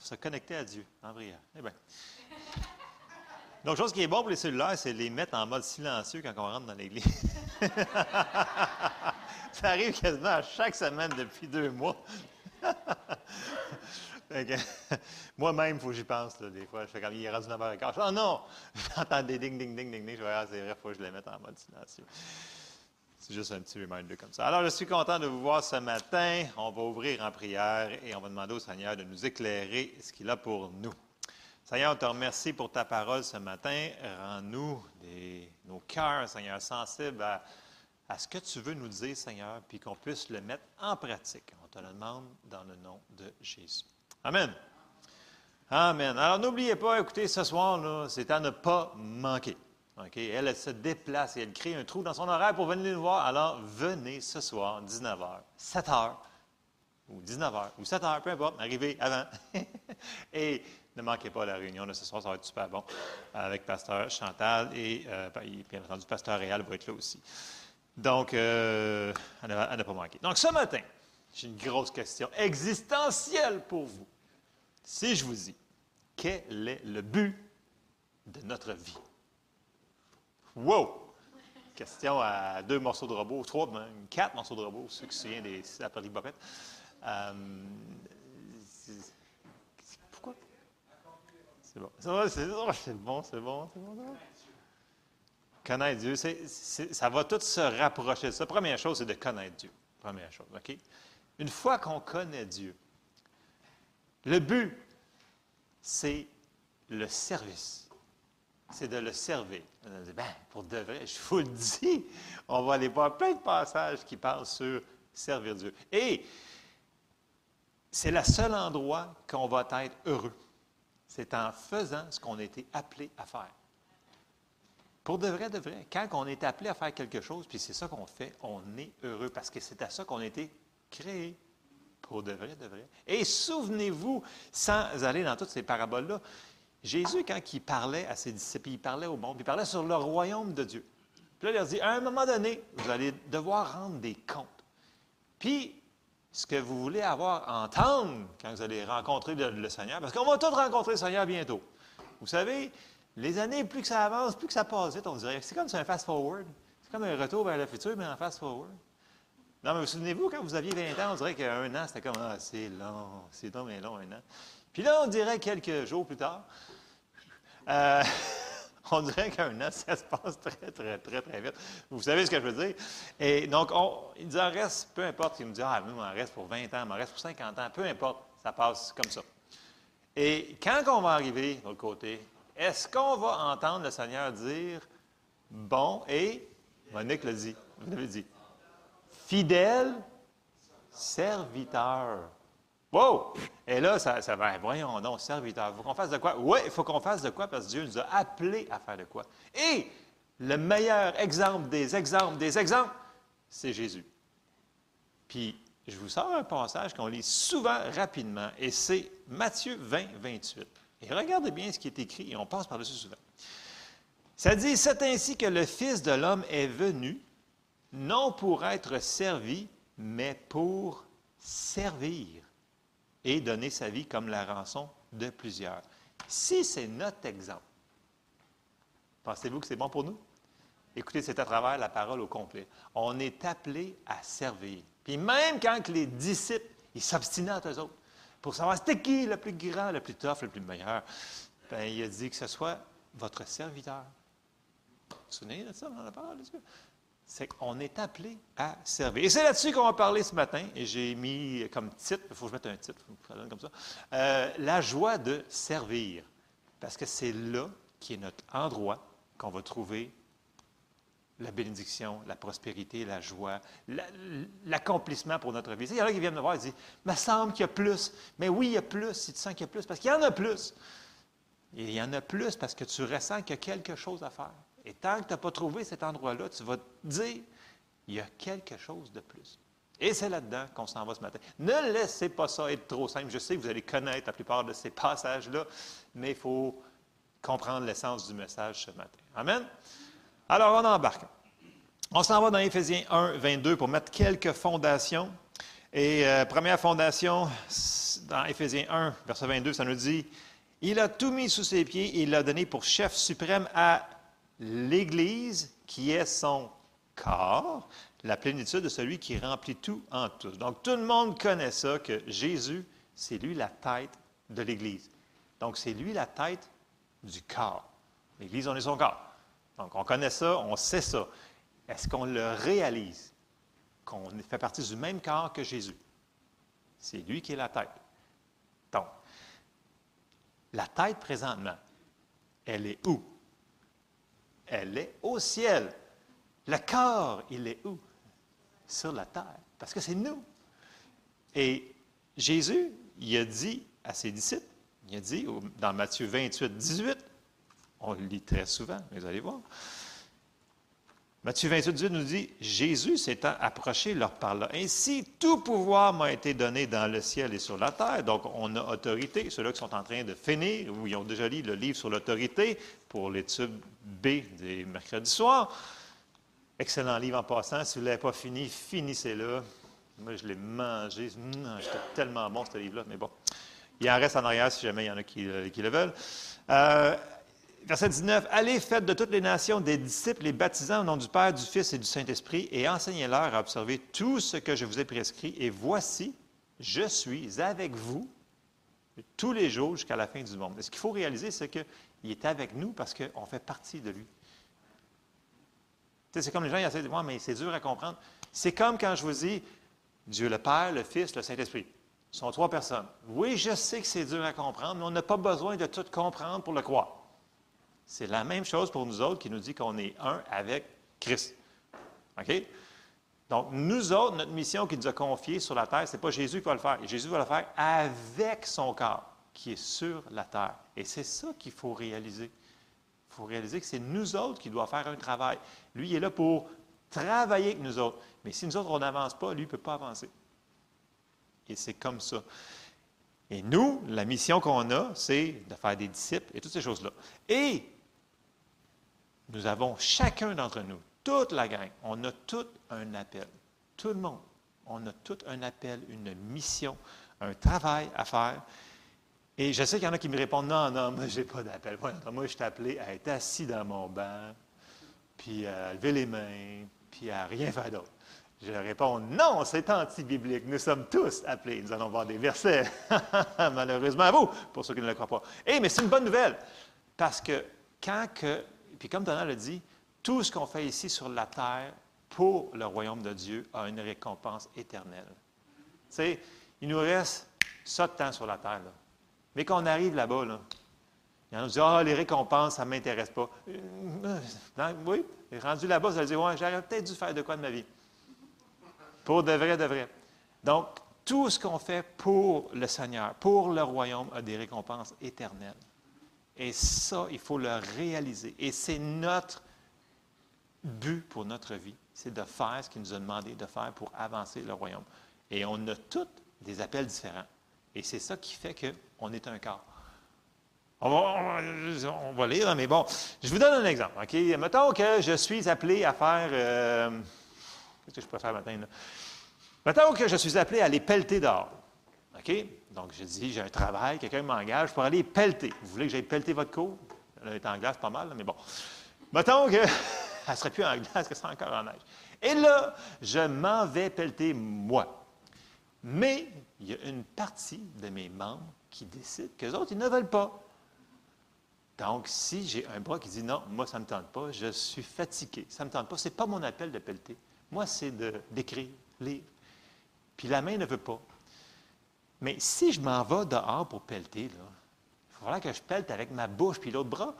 pour se connecter à Dieu en prière. Eh bien. Donc, chose qui est bon pour les cellulaires, c'est les mettre en mode silencieux quand on rentre dans l'église. Ça arrive quasiment à chaque semaine depuis deux mois. Moi-même, il faut que j'y pense, des fois. Je fais comme il est rendu 9h15. Oh non! J'entends des ding, ding, ding, ding, ding. Je vais ah, c'est vrai, il faut que je les mette en mode silencieux. C'est juste un petit reminder comme ça. Alors, je suis content de vous voir ce matin. On va ouvrir en prière et on va demander au Seigneur de nous éclairer ce qu'il a pour nous. Seigneur, on te remercie pour ta parole ce matin. Rends-nous nos cœurs, Seigneur, sensibles à, à, ce que tu veux nous dire, Seigneur, puis qu'on puisse le mettre en pratique. On te le demande dans le nom de Jésus. Amen. Amen. Alors, n'oubliez pas, écoutez, ce soir, c'est à ne pas manquer. Elle, elle, se déplace et elle crée un trou dans son horaire pour venir nous voir. Alors, venez ce soir, 19h, 7h, ou 19h, ou 7h, peu importe, arrivez avant. et ne manquez pas la réunion de ce soir, ça va être super bon, avec Pasteur Chantal et, euh, bien entendu, Pasteur Réal va être là aussi. Donc, euh, à ne pas manquer. Donc, ce matin, j'ai une grosse question existentielle pour vous. Si je vous dis, quel est le but de notre vie? Wow! Question à deux morceaux de robot, trois, même quatre morceaux de robot, ceux qui se souviennent des appareils bopettes. Euh, pourquoi? C'est bon. C'est bon, c'est bon, c'est bon, c'est bon. Connaître Dieu, ça va tout se rapprocher de ça. Première chose, c'est de connaître Dieu. Première chose, OK? Une fois qu'on connaît Dieu, le but, c'est le service. C'est de le servir. Ben, pour de vrai, je vous le dis, on va aller voir plein de passages qui parlent sur servir Dieu. Et c'est le seul endroit qu'on va être heureux. C'est en faisant ce qu'on a été appelé à faire. Pour de vrai, de vrai, quand on est appelé à faire quelque chose, puis c'est ça qu'on fait, on est heureux parce que c'est à ça qu'on a été créé pour de vrai, de vrai. Et souvenez-vous, sans aller dans toutes ces paraboles-là, Jésus, quand il parlait à ses disciples, il parlait au monde, il parlait sur le royaume de Dieu. Puis là, il leur dit, à un moment donné, vous allez devoir rendre des comptes. Puis, ce que vous voulez avoir entendre quand vous allez rencontrer le, Seigneur, parce qu'on va tous rencontrer le Seigneur bientôt. Vous savez, les années, plus que ça avance, plus que ça passe vite, on dirait. C'est comme un fast-forward. C'est comme un retour vers le futur, mais en fast-forward. Non, mais vous souvenez-vous, quand vous aviez 20 ans, on dirait qu'un an, c'était comme, ah, c'est long, c'est long, mais long, un an. Puis là, on dirait quelques jours plus tard, euh, on dirait qu'un an, ça se passe très, très, très, très vite. Vous savez ce que je veux dire? Et donc, on, il nous en reste, peu importe, il nous dit, ah, nous, on en reste pour 20 ans, on en reste pour 50 ans, peu importe, ça passe comme ça. Et quand on va arriver de l'autre côté, est-ce qu'on va entendre le Seigneur dire, bon, et, Monique l'a dit, vous l'avez dit, fidèle serviteur. Wow! Et là, ça, va, voyons donc, serviteur. Il faut qu'on fasse de quoi? Oui, il faut qu'on fasse de quoi parce que Dieu nous a appelés à faire de quoi. Et le meilleur exemple des exemples des exemples, c'est Jésus. Puis, je vous sors un passage qu'on lit souvent rapidement, et c'est Matthieu 20, 28. Et regardez bien ce qui est écrit, et on passe par-dessus souvent. Ça dit, c'est ainsi que le Fils de l'homme est venu non pour être servi, mais pour servir et donner sa vie comme la rançon de plusieurs. Si c'est notre exemple, pensez-vous que c'est bon pour nous? Écoutez, c'est à travers la parole au complet. On est appelé à servir. Puis même quand les disciples, ils s'obstinaient entre eux autres pour savoir c'était qui le plus grand, le plus tough, le plus meilleur, bien, il a dit que ce soit votre serviteur. Vous vous souvenez de ça dans la parole? C'est qu'on est appelé à servir. Et c'est là-dessus qu'on va parler ce matin, et j'ai mis comme titre, il faut que je mette un titre, comme ça, euh, la joie de servir. Parce que c'est là qui est notre endroit qu'on va trouver la bénédiction, la prospérité, la joie, l'accomplissement pour notre vie. Il y en a qui viennent me voir et disent me semble qu'il y a plus. Mais oui, il y a plus si tu sens qu'il y a plus, parce qu'il y en a plus. Il y en a plus parce que tu ressens qu'il y a quelque chose à faire. Et tant que tu n'as pas trouvé cet endroit-là, tu vas te dire, il y a quelque chose de plus. Et c'est là-dedans qu'on s'en va ce matin. Ne laissez pas ça être trop simple. Je sais que vous allez connaître la plupart de ces passages-là, mais il faut comprendre l'essence du message ce matin. Amen? Alors, on embarque. On s'en va dans Éphésiens 1, 22 pour mettre quelques fondations. Et euh, première fondation, dans Éphésiens 1, verset 22, ça nous dit, Il a tout mis sous ses pieds et il l'a donné pour chef suprême à l'Église, qui est son corps, la plénitude de celui qui remplit tout en tous. Donc tout le monde connaît ça, que Jésus, c'est lui la tête de l'Église. Donc c'est lui la tête du corps. L'Église, on est son corps. Donc on connaît ça, on sait ça. Est-ce qu'on le réalise? Qu'on fait partie du même corps que Jésus? C'est lui qui est la tête. Donc, la tête présentement, elle est où? Elle est au ciel. Le corps, il est où? Sur la terre. Parce que c'est nous. Et Jésus, il a dit à ses disciples, il a dit dans Matthieu 28, 18, on le lit très souvent, vous allez voir. Matthieu 28, 18 nous dit Jésus s'étant approché leur parla. Ainsi, tout pouvoir m'a été donné dans le ciel et sur la terre. Donc, on a autorité. Ceux-là qui sont en train de finir, ou ils ont déjà lu le livre sur l'autorité pour l'étude B des mercredis soirs. Excellent livre en passant. Si vous ne l'avez pas fini, finissez-le. Moi, je l'ai mangé. C'était tellement bon, ce livre-là. Mais bon, il en reste en arrière si jamais il y en a qui, euh, le veulent. Euh, verset 19. Allez, faites de toutes les nations des disciples, les baptisant au nom du Père, du Fils et du Saint-Esprit, et enseignez-leur à observer tout ce que je vous ai prescrit. Et voici, je suis avec vous tous les jours jusqu'à la fin du monde. ce qu'il faut réaliser, c'est qu'il est avec nous parce qu'on fait partie de lui. c'est comme les gens ils essaient de dire, mais c'est dur à comprendre. C'est comme quand je vous dis Dieu le Père, le Fils, le Saint-Esprit. Ce sont trois personnes. Oui, je sais que c'est dur à comprendre, mais on n'a pas besoin de tout comprendre pour le croire. C'est la même chose pour nous autres qui nous dit qu'on est un avec Christ. OK? Donc, nous autres, notre mission qu'il nous a confiée sur la terre, ce n'est pas Jésus qui va le faire. Jésus va le faire avec son corps qui est sur la terre. Et c'est ça qu'il faut réaliser. Il faut réaliser que c'est nous autres qui doit faire un travail. Lui, il est là pour travailler avec nous autres. Mais si nous autres, on n'avance pas, lui ne peut pas avancer. Et c'est comme ça. Et nous, la mission qu'on a, c'est de faire des disciples et toutes ces choses-là. Et nous avons chacun d'entre nous, toute la gang, on a tout un appel. Tout le monde. On a tout un appel, une mission, un travail à faire. Et je sais qu'il y en a qui me répondent Non, non, moi, je n'ai pas d'appel. Moi, je suis appelé à être assis dans mon banc, puis à lever les mains, puis à rien faire d'autre. Je réponds Non, c'est anti-biblique. Nous sommes tous appelés. Nous allons voir des versets, malheureusement à vous, pour ceux qui ne le croient pas. Eh, mais c'est une bonne nouvelle, parce que quand que puis comme Donald l'a dit, tout ce qu'on fait ici sur la terre pour le royaume de Dieu a une récompense éternelle. Tu sais, il nous reste ça de temps sur la terre. Mais quand on arrive là-bas, là, il y en a qui disent Ah, les récompenses, ça ne m'intéresse pas. Euh, oui, rendu là-bas, ça veut dire Ouais, j'aurais peut-être dû faire de quoi de ma vie. Pour de vrai, de vrai. Donc, tout ce qu'on fait pour le Seigneur, pour le royaume, a des récompenses éternelles. Et ça, il faut le réaliser. Et c'est notre but pour notre vie, c'est de faire ce qu'il nous a demandé de faire pour avancer le royaume. Et on a tous des appels différents. Et c'est ça qui fait qu'on est un corps. On va, lire, mais bon, je vous donne un exemple. OK? Mettons que je suis appelé à faire. Euh, qu'est-ce que je préfère faire maintenant? Mettons que je suis appelé à aller pelleter dehors. OK? Donc, je dis, j'ai un travail, quelqu'un m'engage pour aller pelleter. Vous voulez que j'aille pelleter votre cour? Elle est en glace pas mal, mais bon. Mettons que elle ne serait plus en glace, que c'est encore en neige. Et là, je m'en vais pelleter moi. Mais il y a une partie de mes membres qui décident qu'eux autres, ils ne veulent pas. Donc, si j'ai un bras qui dit non, moi, ça ne me tente pas, je suis fatigué, ça ne me tente pas, ce n'est pas mon appel de pelleter. Moi, c'est d'écrire, lire. Puis la main ne veut pas. Mais si je m'en vais dehors pour pelleter, il faudra que je pelte avec ma bouche puis l'autre bras.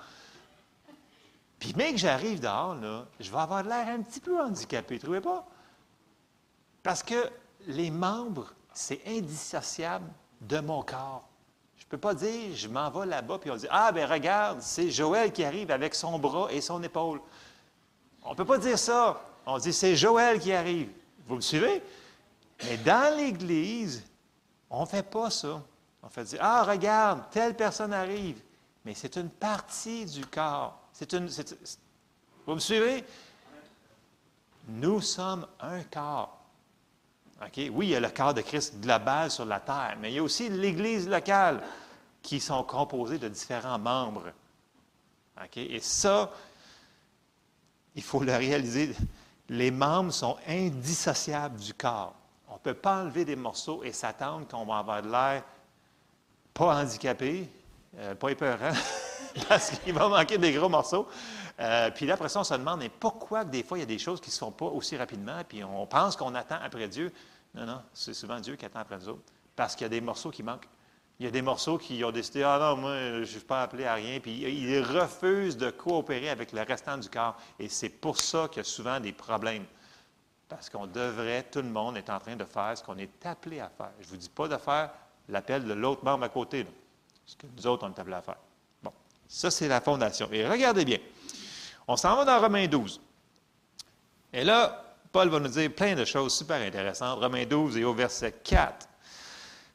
Puis même que j'arrive dehors, là, je vais avoir l'air un petit peu handicapé, trouvez pas? Parce que les membres, c'est indissociable de mon corps. Je ne peux pas dire, je m'en vais là-bas, puis on dit, ah, ben regarde, c'est Joël qui arrive avec son bras et son épaule. On ne peut pas dire ça. On dit, c'est Joël qui arrive. Vous me suivez? Mais dans l'Église, on ne fait pas ça. On fait dire, ah, regarde, telle personne arrive. Mais c'est une partie du corps. C'est une. vous me suivez? Nous sommes un corps. Oui, il y a le corps de Christ global sur la terre, mais il y a aussi l'Église locale qui sont composées de différents membres. Et ça, il faut le réaliser, les membres sont indissociables du corps. On ne peut pas enlever des morceaux et s'attendre qu'on va avoir de l'air pas handicapé, euh, pas épeurant, parce qu'il va manquer des gros morceaux. Euh, puis là, après ça, on se demande, mais pourquoi des fois, il y a des choses qui ne se font pas aussi rapidement, puis on pense qu'on attend après Dieu. Non, non, c'est souvent Dieu qui attend après nous autres, parce qu'il y a des morceaux qui manquent. Il y a des morceaux qui ont décidé, ah non, moi, je ne suis pas appelé à rien, puis ils refusent de coopérer avec le restant du corps. Et c'est pour ça qu'il y a souvent des problèmes. Parce qu'on devrait, tout le monde est en train de faire ce qu'on est appelé à faire. Je ne vous dis pas de faire l'appel de l'autre membre à côté, ce que nous autres, on est appelés à faire. Bon, ça, c'est la fondation. Et regardez bien. On s'en va dans Romains 12. Et là, Paul va nous dire plein de choses super intéressantes. Romains 12 et au verset 4.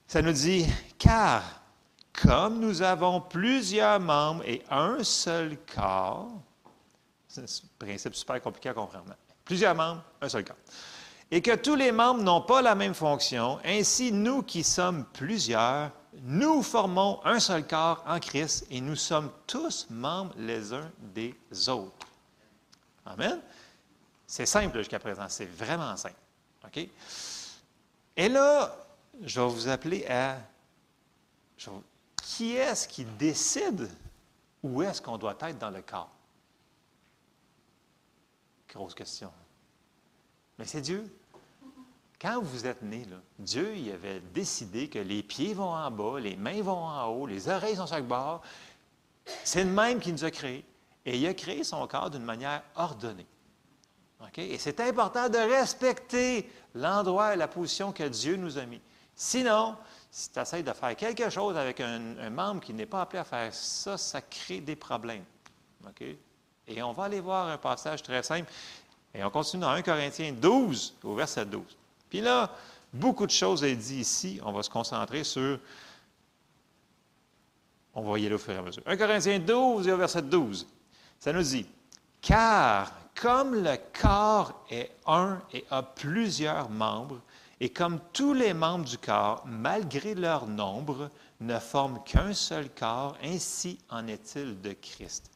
Ça nous dit, car comme nous avons plusieurs membres et un seul corps, c'est un principe super compliqué à comprendre. Plusieurs membres, un seul corps. Et que tous les membres n'ont pas la même fonction, ainsi nous qui sommes plusieurs, nous formons un seul corps en Christ et nous sommes tous membres les uns des autres. Amen. C'est simple jusqu'à présent, c'est vraiment simple. OK? Et là, je vais vous appeler à... Qui est-ce qui décide où est-ce qu'on doit être dans le corps? Grosse question. Mais c'est Dieu. Quand vous êtes né, Dieu avait décidé que les pieds vont en bas, les mains vont en haut, les oreilles sont sur chaque bord. C'est le même qui nous a créés. Et il a créé son corps d'une manière ordonnée. Et c'est important de respecter l'endroit et la position que Dieu nous a mis. Sinon, si tu essaies de faire quelque chose avec un, membre qui n'est pas appelé à faire ça, ça crée des problèmes. Et on va aller voir un passage très simple. Et on continue dans 1 Corinthiens 12, au verset 12. Puis là, beaucoup de choses est dit ici. On va se concentrer sur. On va y aller au fur et à mesure. 1 Corinthiens 12 et au verset 12. Ça nous dit Car comme le corps est un et a plusieurs membres, et comme tous les membres du corps, malgré leur nombre, ne forment qu'un seul corps, ainsi en est-il de Christ.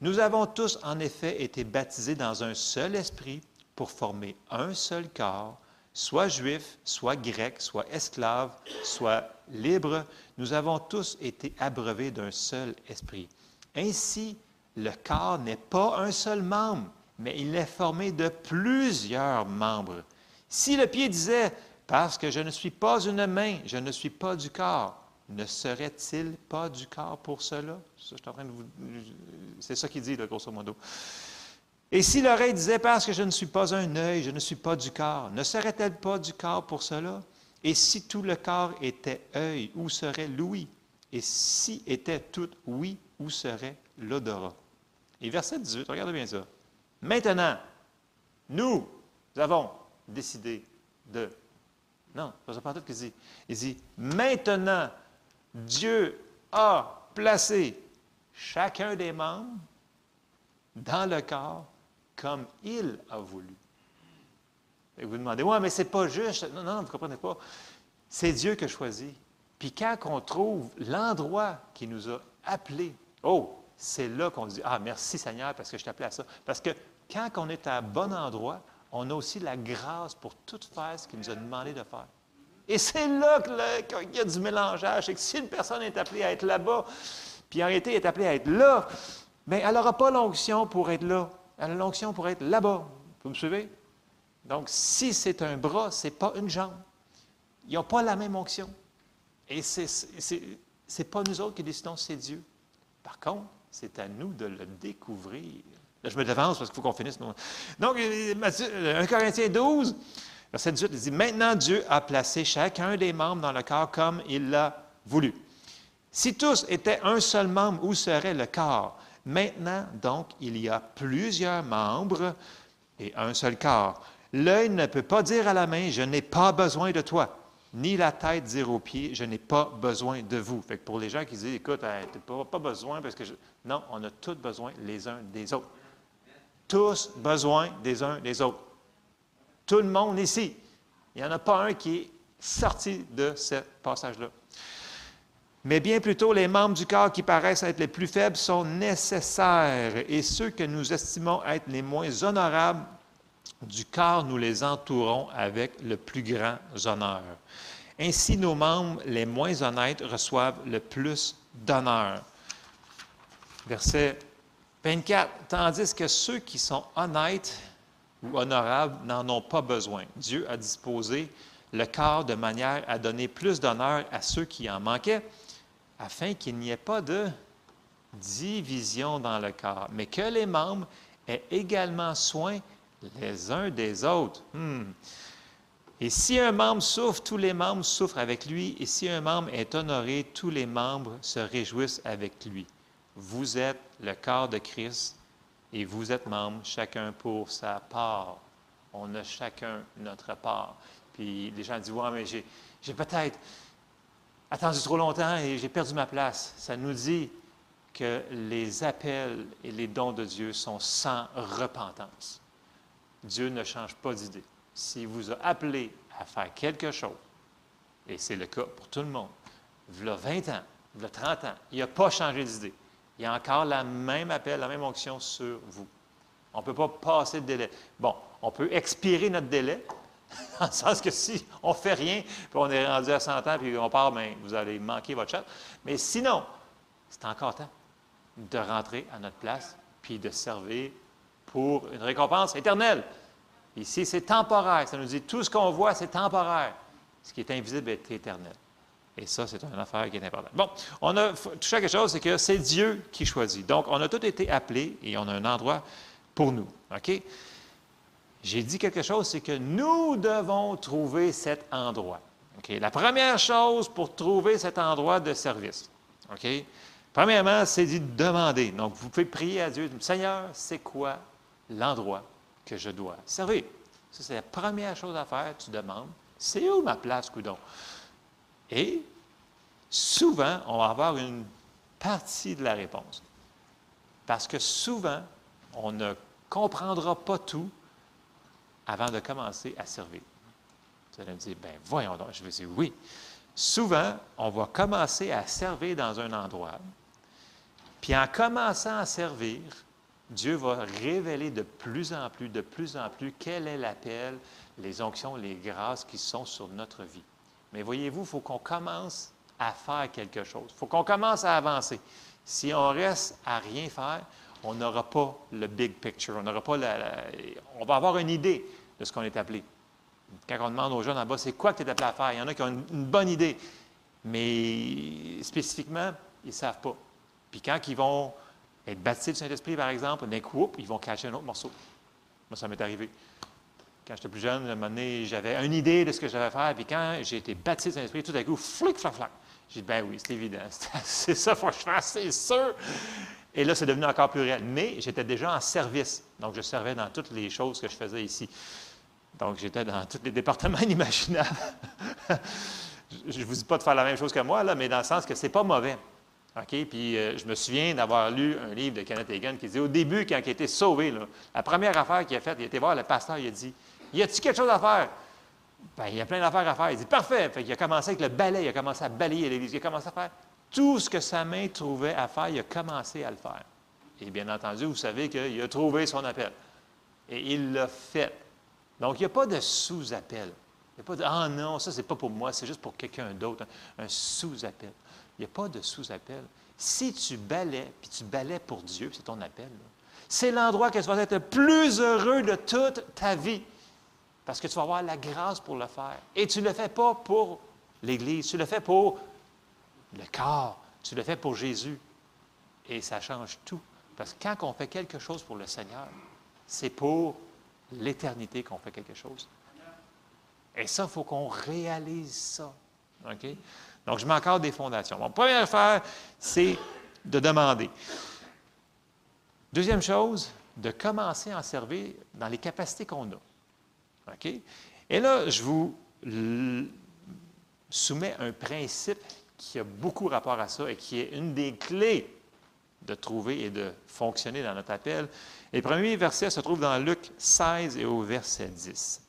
Nous avons tous en effet été baptisés dans un seul esprit pour former un seul corps, soit juif, soit grec, soit esclave, soit libre. Nous avons tous été abreuvés d'un seul esprit. Ainsi, le corps n'est pas un seul membre, mais il est formé de plusieurs membres. Si le pied disait, parce que je ne suis pas une main, je ne suis pas du corps, ne serait-il pas du corps pour cela? C'est ça qu'il dit, grosso modo. Et si l'oreille disait, parce que je ne suis pas un œil, je ne suis pas du corps, ne serait-elle pas du corps pour cela? Et si tout le corps était œil, où serait l'ouïe? Et si était tout oui, où serait l'odorat? Et verset 18, regardez bien ça. Maintenant, nous avons décidé de. Non, c'est pas tout qu'il dit. Il dit maintenant, Dieu a placé chacun des membres dans le corps comme il a voulu. Et vous demandez, ouais, mais c'est pas juste. Non, non, vous ne comprenez pas. C'est Dieu qui a choisi. Puis quand on trouve l'endroit qui nous a appelés, oh, c'est là qu'on dit, ah, merci Seigneur parce que je t'appelais à ça. Parce que quand on est à bon endroit, on a aussi la grâce pour tout faire ce qu'il nous a demandé de faire. Et c'est là qu'il y a du mélangeage. C'est que si une personne est appelée à être là-bas, puis en réalité est appelée à être là, elle n'aura pas l'onction pour être là. Elle a l'onction pour être là-bas. Vous me suivez? Donc, si c'est un bras, ce n'est pas une jambe. Ils n'ont pas la même onction. Et ce n'est pas nous autres qui décidons, c'est Dieu. Par contre, c'est à nous de le découvrir. Là, je me devance parce qu'il faut qu'on finisse. Donc, 1 euh, Corinthiens 12, verset 18, il dit Maintenant Dieu a placé chacun des membres dans le corps comme il l'a voulu. Si tous étaient un seul membre, où serait le corps? Maintenant, donc, il y a plusieurs membres et un seul corps. L'œil ne peut pas dire à la main Je n'ai pas besoin de toi ni la tête dire aux pieds, je n'ai pas besoin de vous. Fait que pour les gens qui disent, écoute, tu n'as pas, besoin parce que je... Non, on a tous besoin les uns des autres tous besoin des uns des autres. Tout le monde ici. Il n'y en a pas un qui est sorti de ce passage-là. Mais bien plutôt, les membres du corps qui paraissent être les plus faibles sont nécessaires et ceux que nous estimons être les moins honorables du corps, nous les entourons avec le plus grand honneur. Ainsi, nos membres les moins honnêtes reçoivent le plus d'honneur. Verset 24. Tandis que ceux qui sont honnêtes ou honorables n'en ont pas besoin. Dieu a disposé le corps de manière à donner plus d'honneur à ceux qui en manquaient afin qu'il n'y ait pas de division dans le corps, mais que les membres aient également soin les uns des autres. Hmm. Et si un membre souffre, tous les membres souffrent avec lui, et si un membre est honoré, tous les membres se réjouissent avec lui. Vous êtes le corps de Christ et vous êtes membres, chacun pour sa part. On a chacun notre part. Puis les gens disent, ouais, mais j'ai peut-être attendu trop longtemps et j'ai perdu ma place. Ça nous dit que les appels et les dons de Dieu sont sans repentance. Dieu ne change pas d'idée. S'il vous a appelé à faire quelque chose, et c'est le cas pour tout le monde, il y a 20 ans, il y a 30 ans, il n'a pas changé d'idée. Il y a encore la même appel, la même onction sur vous. On ne peut pas passer de délai. Bon, on peut expirer notre délai, Dans le sens que si on ne fait rien, puis on est rendu à 100 ans, puis on part, bien, vous allez manquer votre chat. Mais sinon, c'est encore temps de rentrer à notre place, puis de servir pour une récompense éternelle. Ici, c'est temporaire. Ça nous dit tout ce qu'on voit, c'est temporaire. Ce qui est invisible est éternel. Et ça, c'est une affaire qui est importante. Bon, on a touché à quelque chose, c'est que c'est Dieu qui choisit. Donc, on a tous été appelés et on a un endroit pour nous. OK? J'ai dit quelque chose, c'est que nous devons trouver cet endroit. La première chose pour trouver cet endroit de service, OK? Premièrement, c'est de demander. Donc, vous pouvez prier à Dieu, Seigneur, c'est quoi l'endroit que je dois servir? Ça, c'est la première chose à faire. Tu demandes, c'est où ma place, coudon? Et souvent, on va avoir une partie de la réponse. Parce que souvent, on ne comprendra pas tout avant de commencer à servir. Vous allez me dire, ben voyons donc, je vais dire oui. Souvent, on va commencer à servir dans un endroit, puis en commençant à servir, Dieu va révéler de plus en plus, de plus en plus quel est l'appel, les onctions, les grâces qui sont sur notre vie. Mais voyez-vous, il faut qu'on commence à faire quelque chose. Il faut qu'on commence à avancer. Si on reste à rien faire, on n'aura pas le big picture. On n'aura pas la, On va avoir une idée de ce qu'on est appelé. Quand on demande aux jeunes en bas, c'est quoi que tu es appelé à faire? Il y en a qui ont une, bonne idée, mais spécifiquement, ils ne savent pas. Puis quand ils vont être baptisés du Saint-Esprit, par exemple, d'un coup, ils vont cacher un autre morceau. Moi, ça m'est arrivé. Quand j'étais plus jeune, à un moment donné, j'avais une idée de ce que je devais faire, puis quand j'ai été baptisé du Saint-Esprit, tout à coup, flic, flac, flac. J'ai dit, ben oui, c'est évident. C'est ça, faut que je fasse, c'est sûr. Et là, c'est devenu encore plus réel. Mais j'étais déjà en service. Donc, je servais dans toutes les choses que je faisais ici. Donc, j'étais dans tous les départements inimaginables. je ne vous dis pas de faire la même chose que moi, là, mais dans le sens que ce n'est pas mauvais. OK? Puis, euh, je me souviens d'avoir lu un livre de Kenneth Hagin qui dit au début, quand il été sauvé, la première affaire qu'il a faite, il été voir le pasteur, il a dit Y a-t-il quelque chose à faire Bien, il y a plein d'affaires à faire. Il dit Parfait. Fait il a commencé avec le balai, il a commencé à balayer l'église, il a commencé à faire tout ce que sa main trouvait à faire, il a commencé à le faire. Et bien entendu, vous savez qu'il a trouvé son appel. Et il l'a fait. Donc, il n'y a pas de sous-appel. Il n'y a pas de Ah non, ça, c'est pas pour moi, c'est juste pour quelqu'un d'autre. Un, sous-appel. Il n'y a pas de sous-appel. Si tu balais, puis tu balais pour Dieu, c'est ton appel, c'est l'endroit que tu vas être le plus heureux de toute ta vie. Parce que tu vas avoir la grâce pour le faire. Et tu ne le fais pas pour l'Église, tu le fais pour le corps. Tu le fais pour Jésus. Et ça change tout. Parce que quand on fait quelque chose pour le Seigneur, c'est pour l'éternité qu'on fait quelque chose. Et ça, il faut qu'on réalise ça. Donc, je mets encore des fondations. Bon, première affaire, c'est de demander. Deuxième chose, de commencer à en servir dans les capacités qu'on a. Et là, je vous soumets un principe qui a beaucoup rapport à ça et qui est une des clés de trouver et de fonctionner dans notre appel. Et le premier verset se trouve dans Luc 16 et au verset 10.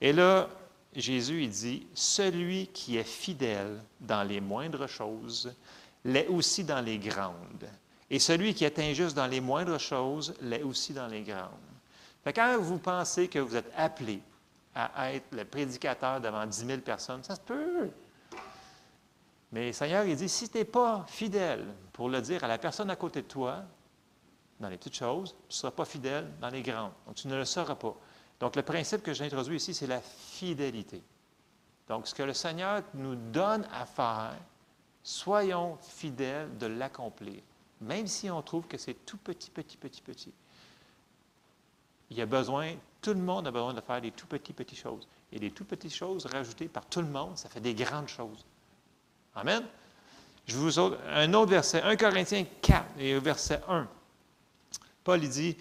Et là, Jésus dit, Celui qui est fidèle dans les moindres choses l'est aussi dans les grandes. Et celui qui est injuste dans les moindres choses l'est aussi dans les grandes. Quand vous pensez que vous êtes appelé à être le prédicateur devant 10 000 personnes, ça se peut. Mais le Seigneur, il dit, si tu n'es pas fidèle pour le dire à la personne à côté de toi, dans les petites choses, tu ne seras pas fidèle dans les grandes. Donc, tu ne le seras pas. Donc, le principe que j'ai introduit ici, c'est la fidélité. Donc, ce que le Seigneur nous donne à faire, soyons fidèles de l'accomplir, même si on trouve que c'est tout petit, petit, petit, petit. Il y a besoin, tout le monde a besoin de faire des tout petits, petites choses. Et des tout petites choses rajoutées par tout le monde, ça fait des grandes choses. Amen. Je vous autre, un autre verset, 1 Corinthiens 4 et verset 1. Paul dit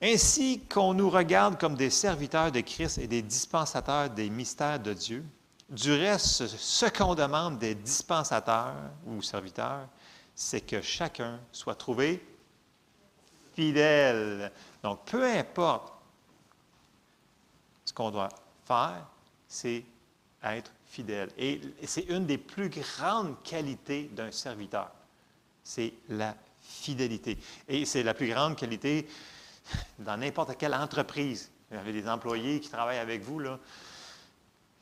Ainsi qu'on nous regarde comme des serviteurs de Christ et des dispensateurs des mystères de Dieu, du reste, ce qu'on demande des dispensateurs ou serviteurs, c'est que chacun soit trouvé fidèle. Donc, peu importe ce qu'on doit faire, c'est être fidèle. Et c'est une des plus grandes qualités d'un serviteur. C'est la fidélité. Et c'est la plus grande qualité dans n'importe quelle entreprise. Vous avez des employés qui travaillent avec vous, là.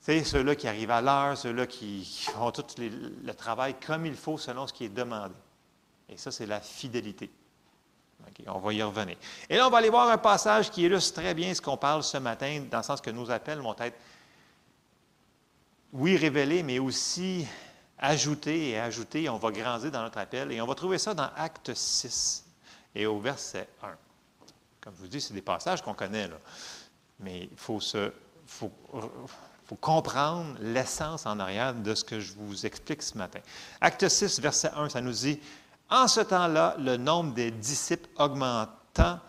C'est ceux-là qui arrivent à l'heure, ceux-là qui, font tout le travail comme il faut selon ce qui est demandé. Et ça, c'est la fidélité. On va y revenir. Et là, on va aller voir un passage qui illustre très bien ce qu'on parle ce matin, dans le sens que nos appels vont être oui, révéler, mais aussi ajouter et ajouter. On va grandir dans notre appel. Et on va trouver ça dans Acte 6 et au verset 1. Comme je vous dis, c'est des passages qu'on connaît, là. mais il faut, se, faut comprendre l'essence en arrière de ce que je vous explique ce matin. Acte 6, verset 1, ça nous dit En ce temps-là, le nombre des disciples augmentant,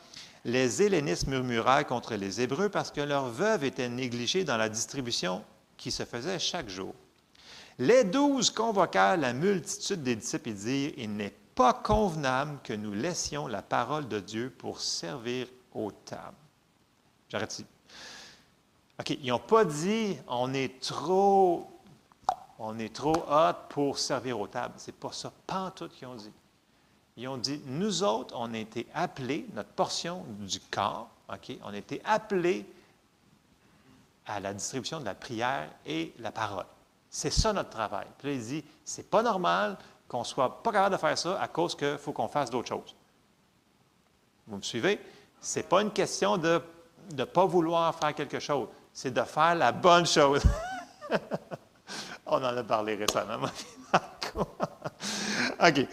les Hellénistes murmuraient contre les Hébreux parce que leurs veuves étaient négligées dans la distribution qui se faisait chaque jour. Les douze convoquèrent la multitude des disciples et dirent, Il n'est pas convenable que nous laissions la parole de Dieu pour servir aux tables. J'arrête ici. OK, ils n'ont pas dit on est trop on pour servir aux tables. Ce n'est pas ça, pas tout qu'ils ont dit. Ils ont dit, nous autres, on a été appelés, notre portion du corps, OK, on a été appelés à la distribution de la prière et la parole. C'est ça notre travail. Puis là, il dit, c'est pas normal qu'on soit pas capable de faire ça à cause qu'il faut qu'on fasse d'autres choses. Vous me suivez? Ce n'est pas une question de ne pas vouloir faire quelque chose, c'est de faire la bonne chose. On en a parlé récemment. OK.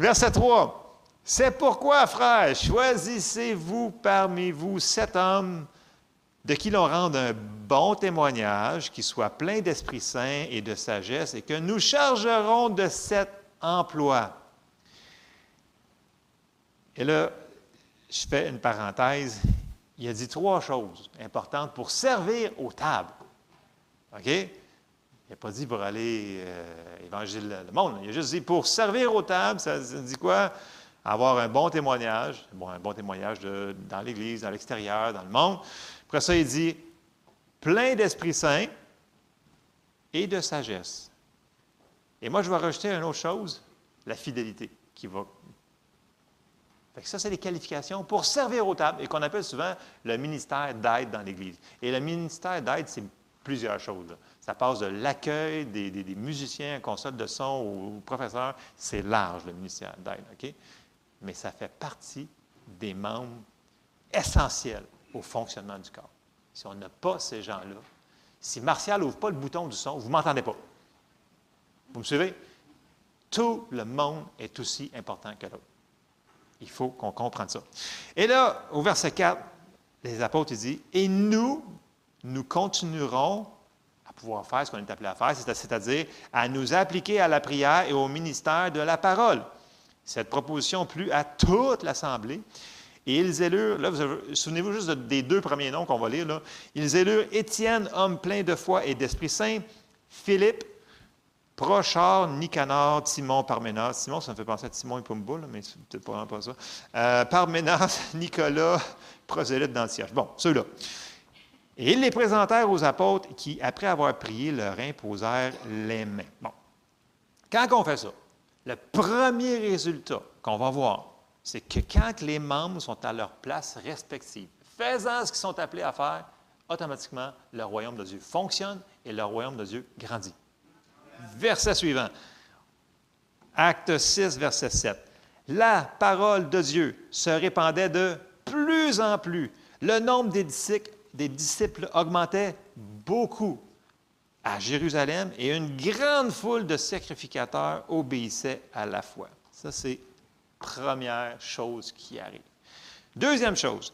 Verset 3. C'est pourquoi, frères, choisissez-vous parmi vous sept hommes de qui l'on rende un bon témoignage, qui soit plein d'Esprit Saint et de sagesse, et que nous chargerons de cet emploi. Et là, je fais une parenthèse. Il a dit trois choses importantes pour servir aux tables. OK? Il n'a pas dit pour aller euh, le monde. Il a juste dit pour servir aux tables, ça, dit quoi? Avoir un bon témoignage, bon, un bon témoignage dans l'Église, dans l'extérieur, dans le monde. Après ça, il dit plein d'Esprit Saint et de sagesse. Et moi, je vais rajouter une autre chose, la fidélité, ça, c'est les qualifications pour servir aux tables et qu'on appelle souvent le ministère d'aide dans l'Église. Et le ministère d'aide, c'est plusieurs choses. Ça passe de l'accueil des, musiciens, console de son ou professeurs. C'est large, le ministère d'aide, OK? Mais ça fait partie des membres essentiels au fonctionnement du corps. Si on n'a pas ces gens-là, si Martial n'ouvre pas le bouton du son, vous ne m'entendez pas. Vous me suivez? Tout le monde est aussi important que l'autre. Il faut qu'on comprenne ça. Et là, au verset 4, les apôtres disent Et nous, nous continuerons à pouvoir faire ce qu'on est appelé à faire, c'est-à-dire à nous appliquer à la prière et au ministère de la parole. Cette proposition plut à toute l'Assemblée. Et ils élurent, là, souvenez-vous juste des deux premiers noms qu'on va lire, là. Ils élurent Étienne, homme plein de foi et d'Esprit Saint, Philippe, Prochard, Nicanor, Timon, Parménas. Simon, ça me fait penser à Timon et Pumba, mais c'est peut-être pas, pas ça. Euh, Parménas, Nicolas, prosélyte d'Antioche. Bon, ceux-là. Et ils les présentèrent aux apôtres qui, après avoir prié, leur imposèrent les mains. Bon. Quand on fait ça, le premier résultat qu'on va voir, c'est que quand les membres sont à leur place respective, faisant ce qu'ils sont appelés à faire, automatiquement, le royaume de Dieu fonctionne et le royaume de Dieu grandit. Verset suivant. Acte 6, verset 7. La parole de Dieu se répandait de plus en plus. Le nombre des disciples, des disciples augmentait beaucoup à Jérusalem et une grande foule de sacrificateurs obéissait à la foi. Ça, c'est première chose qui arrive. Deuxième chose,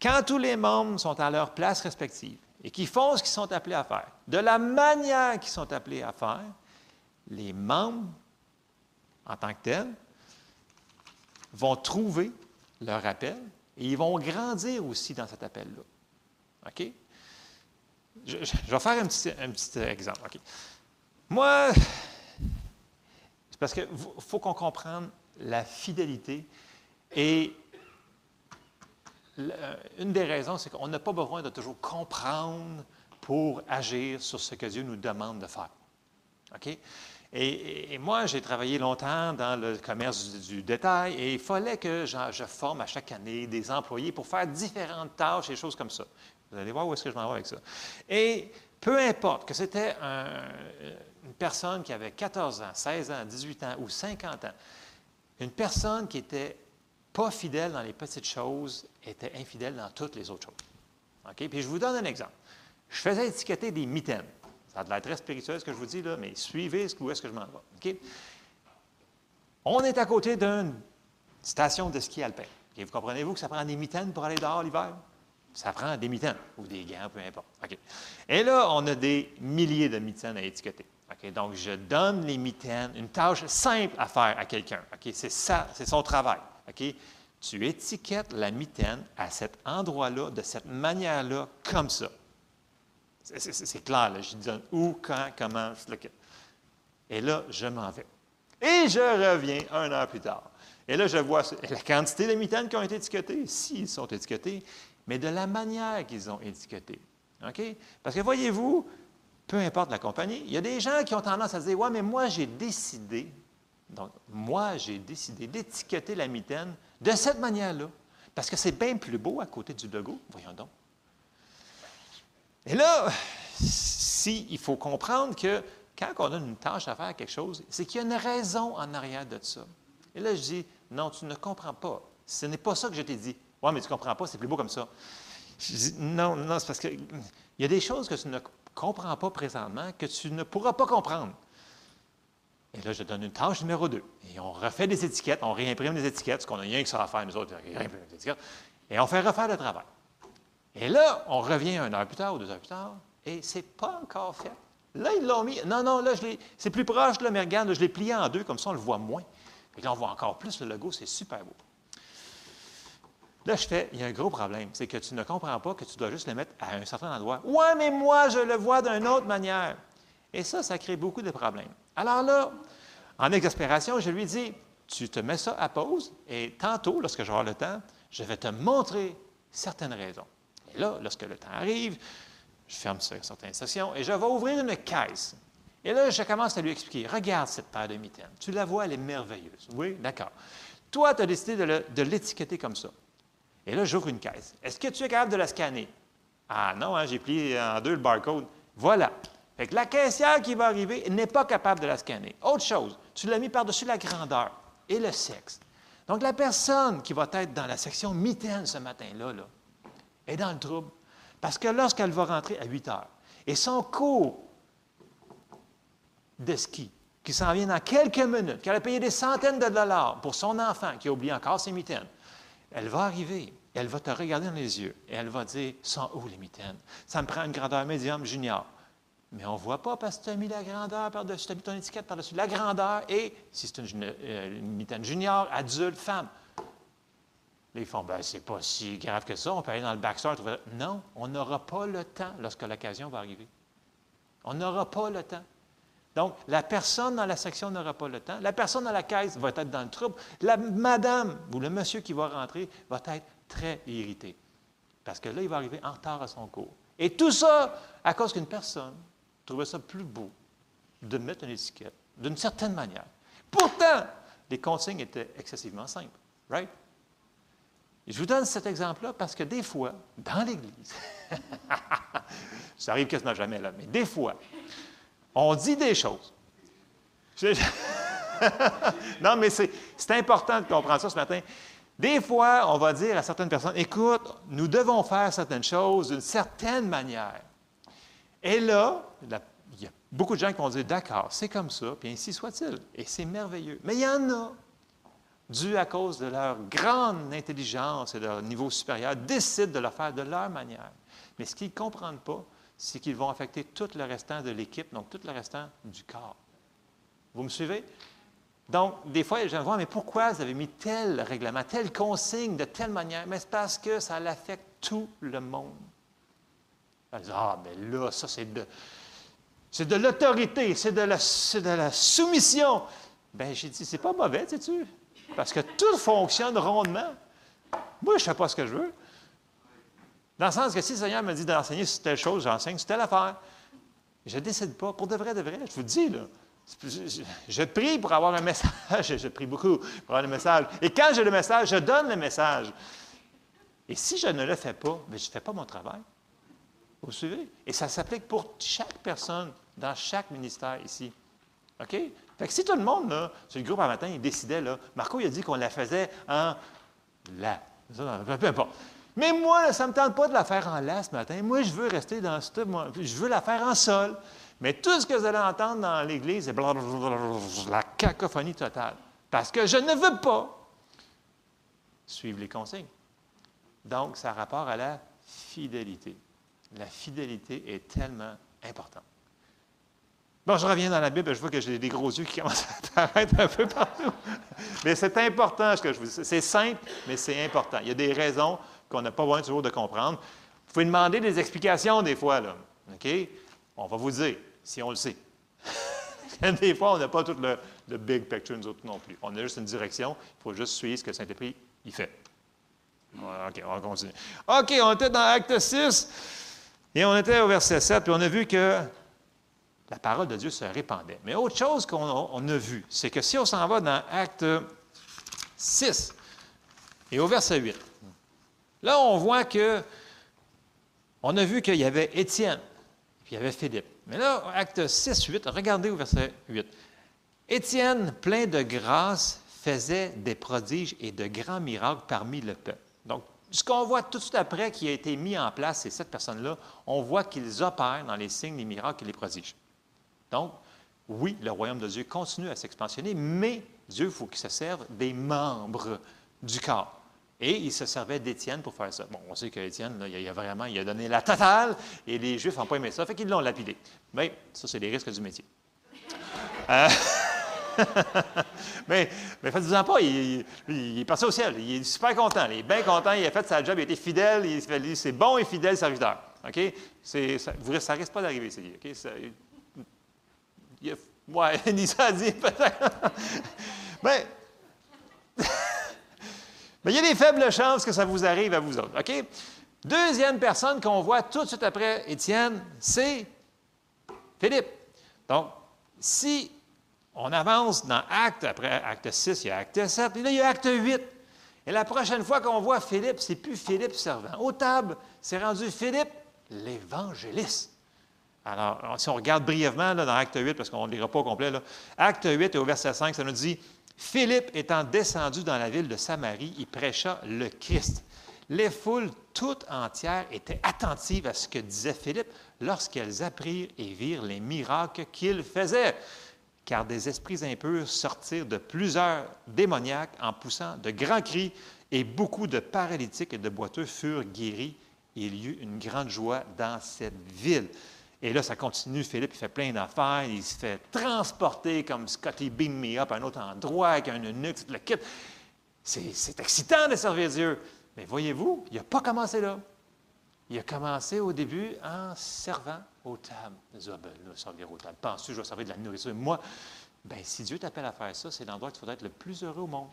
quand tous les membres sont à leur place respective et qui font ce qu'ils sont appelés à faire, de la manière qu'ils sont appelés à faire, les membres, en tant que tels, vont trouver leur appel et ils vont grandir aussi dans cet appel-là. OK? Je, vais faire un petit, exemple. Moi, c'est parce qu'il faut qu'on comprenne la fidélité et une des raisons, c'est qu'on n'a pas besoin de toujours comprendre pour agir sur ce que Dieu nous demande de faire. OK? Et, moi, j'ai travaillé longtemps dans le commerce du, détail et il fallait que je, forme à chaque année des employés pour faire différentes tâches et choses comme ça. Vous allez voir où est-ce que je m'en vais avec ça. Et peu importe que c'était une personne qui avait 14 ans, 16 ans, 18 ans ou 50 ans, une personne qui était pas fidèle dans les petites choses était infidèle dans toutes les autres choses. OK? Puis je vous donne un exemple. Je faisais étiqueter des mitaines. Ça a l'air très spirituel ce que je vous dis là, mais suivez où est-ce que je m'en vais. OK? On est à côté d'une station de ski alpin. Vous comprenez-vous que ça prend des mitaines pour aller dehors l'hiver? Ça prend des mitaines ou des gants, peu importe. Et là, on a des milliers de mitaines à étiqueter. Donc, je donne les mitaines, une tâche simple à faire à quelqu'un. C'est ça, c'est son travail. Tu étiquettes la mitaine à cet endroit-là, de cette manière-là, comme ça. C'est clair, là. je donne où, quand, comment. Et là, je m'en vais. Et je reviens un heure plus tard. Et là, je vois la quantité de mitaines qui ont été étiquetées, s'ils sont étiquetés, mais de la manière qu'ils ont étiqueté. OK? Parce que voyez-vous, peu importe la compagnie, il y a des gens qui ont tendance à dire Ouais, mais moi, j'ai décidé, donc moi, j'ai décidé d'étiqueter la mitaine de cette manière-là, parce que c'est bien plus beau à côté du logo. Voyons donc. Et là, si, il faut comprendre que quand on a une tâche à faire quelque chose, c'est qu'il y a une raison en arrière de ça. Et là, je dis, non, tu ne comprends pas. Ce n'est pas ça que je t'ai dit. Oui, mais tu ne comprends pas, c'est plus beau comme ça. Je dis, non, non, c'est parce qu'il y a des choses que tu ne comprends pas présentement que tu ne pourras pas comprendre. Et là, je donne une tâche numéro 2. Et on refait des étiquettes, on réimprime des étiquettes, ce qu'on n'a rien que ça à faire, nous autres, on étiquettes, et on fait refaire le travail. Et là, on revient une heure plus tard ou deux heures plus tard, et c'est pas encore fait. Là, ils l'ont mis. Non, non, là, c'est plus proche, là, mais regarde, je l'ai plié en deux, comme ça, on le voit moins. Et là, on voit encore plus le logo, c'est super beau. Là, je fais, il y a un gros problème, c'est que tu ne comprends pas que tu dois juste le mettre à un certain endroit. Ouais, mais moi, je le vois d'une autre manière. Et ça, ça crée beaucoup de problèmes. Alors là, en exaspération, je lui dis, tu te mets ça à pause et tantôt, lorsque j'aurai le temps, je vais te montrer certaines raisons. Et là, lorsque le temps arrive, je ferme certaines sessions et je vais ouvrir une caisse. Et là, je commence à lui expliquer, regarde cette paire de mitaines. Tu la vois, elle est merveilleuse. Oui, d'accord. Toi, tu as décidé de l'étiqueter comme ça. Et là, j'ouvre une caisse. Est-ce que tu es capable de la scanner? Ah non, hein, j'ai plié en deux le barcode. Voilà. Fait que la caissière qui va arriver n'est pas capable de la scanner. Autre chose, tu l'as mis par-dessus la grandeur et le sexe. Donc, la personne qui va être dans la section mitaine ce matin-là là, est dans le trouble. Parce que lorsqu'elle va rentrer à 8 heures, et son cours de ski, qui s'en vient dans quelques minutes, qu'elle a payé des centaines de dollars pour son enfant qui a oublié encore ses mitaines, elle va arriver, elle va te regarder dans les yeux et elle va dire Sont où les mitaines Ça me prend une grandeur médium junior. Mais on ne voit pas parce que tu as mis la grandeur par-dessus, tu as mis ton étiquette par-dessus la grandeur et, si c'est une, euh, mitaine junior, adulte, femme. Là, ils font ben, c'est pas si grave que ça, on peut aller dans le backstore. Non, on n'aura pas le temps lorsque l'occasion va arriver. On n'aura pas le temps. Donc, la personne dans la section n'aura pas le temps. La personne dans la caisse va être dans le trouble. La madame ou le monsieur qui va rentrer va être très irrité. Parce que là, il va arriver en retard à son cours. Et tout ça à cause qu'une personne trouvait ça plus beau de mettre une étiquette d'une certaine manière. Pourtant, les consignes étaient excessivement simples. Right? je vous donne cet exemple-là parce que des fois, dans l'Église, ça arrive quasiment jamais là, mais des fois, on dit des choses. non, mais c'est important de comprendre ça ce matin. Des fois, on va dire à certaines personnes, écoute, nous devons faire certaines choses d'une certaine manière. Et là, il y a beaucoup de gens qui vont dire, d'accord, c'est comme ça, puis ainsi soit-il. Et c'est merveilleux. Mais il y en a, dû à cause de leur grande intelligence et de leur niveau supérieur, décident de le faire de leur manière. Mais ce qu'ils ne comprennent pas, c'est qu'ils vont affecter tout le restant de l'équipe, donc tout le restant du corps. Vous me suivez? Donc, des fois, les gens vont mais pourquoi vous avez mis tel règlement, telle consigne de telle manière? Mais c'est parce que ça affecte tout le monde. ah, mais là, ça, c'est de, c'est de l'autorité, c'est de la, soumission. Bien, j'ai dit, c'est pas mauvais, sais-tu? Parce que tout fonctionne rondement. Moi, je ne sais pas ce que je veux. Dans le sens que si le Seigneur me dit d'enseigner sur telle chose, j'enseigne sur telle affaire. Je ne décide pas. Pour de vrai, de vrai, je vous le dis, là. Je, prie pour avoir un message. Je prie beaucoup pour avoir le message. Et quand j'ai le message, je donne le message. Et si je ne le fais pas, mais je ne fais pas mon travail. Vous suivez? Et ça s'applique pour chaque personne dans chaque ministère ici. OK? Fait que si tout le monde, là, sur le groupe un matin, il décidait, là, Marco, il a dit qu'on la faisait en la. Peu importe. Mais moi, ça ne me tente pas de la faire en la ce matin. Moi, je veux rester dans ce. Je veux la faire en sol. Mais tout ce que vous allez entendre dans l'Église, c'est la cacophonie totale. Parce que je ne veux pas suivre les consignes. Donc, ça a rapport à la fidélité. La fidélité est tellement importante. Bon, je reviens dans la Bible, je vois que j'ai des gros yeux qui commencent à apparaître un peu partout. Mais c'est important ce que je vous dis. C'est simple, mais c'est important. Il y a des raisons qu'on n'a pas besoin toujours de comprendre. Vous pouvez demander des explications des fois, là. OK? On va vous dire, si on le sait. des fois, on n'a pas tout le, big picture, nous autres non plus. On a juste une direction, il faut juste suivre ce que Saint-Esprit y fait. OK, on va continuer. OK, on était dans Acte 6 et on était au verset 7, puis on a vu que la parole de Dieu se répandait. Mais autre chose qu'on a, vu, c'est que si on s'en va dans Acte 6 et au verset 8, là, on voit que on a vu qu'il y avait Étienne, puis il y avait Philippe. Mais là, acte 6, 8, regardez au verset 8. Étienne, plein de grâce, faisait des prodiges et de grands miracles parmi le peuple. Donc, ce qu'on voit tout de suite après qui a été mis en place, ces sept personnes-là, on voit qu'ils opèrent dans les signes, les miracles et les prodiges. Donc, oui, le royaume de Dieu continue à s'expansionner, mais Dieu, il faut qu'il se serve des membres du corps. Et il se servait d'Étienne pour faire ça. Bon, on sait qu'Étienne, il a vraiment, il a donné la totale, et les Juifs n'ont pas aimé ça, fait qu'ils l'ont lapidé. Mais ça, c'est les risques du métier. Euh, mais, mais faites-vous-en pas, il, est passé au ciel, il est super content, il est bien content, il a fait sa job, il a été fidèle, il, c'est bon et fidèle serviteur. OK? C'est, ça ne risque pas d'arriver, c'est OK? Ça, il, ouais, Nisa a dit peut-être. mais il y a des faibles chances que ça vous arrive à vous autres. OK? Deuxième personne qu'on voit tout de suite après Étienne, c'est Philippe. Donc, si on avance dans Acte, après Acte 6, il y a Acte 7, et là, il y a Acte 8. Et la prochaine fois qu'on voit Philippe, c'est plus Philippe servant. Au table, c'est rendu Philippe l'évangéliste. Alors, si on regarde brièvement dans Acte 8, parce qu'on ne lira pas au complet, là, Acte 8 et au verset 5, ça nous dit Philippe étant descendu dans la ville de Samarie, il prêcha le Christ. Les foules toutes entières étaient attentives à ce que disait Philippe lorsqu'elles apprirent et virent les miracles qu'il faisait. Car des esprits impurs sortirent de plusieurs démoniaques en poussant de grands cris, et beaucoup de paralytiques et de boiteux furent guéris. Il y eut une grande joie dans cette ville. Et là, ça continue. Philippe, il fait plein d'affaires. Il se fait transporter comme Scotty Beam Me Up à un autre endroit avec un eunuque, le kit. C'est excitant de servir Dieu. Mais voyez-vous, il n'a pas commencé là. Il a commencé au début en servant aux tables. Il ah ben là, servir aux tables. Penses-tu, je vais servir de la nourriture? Moi, ben si Dieu t'appelle à faire ça, c'est l'endroit où tu faudrait être le plus heureux au monde.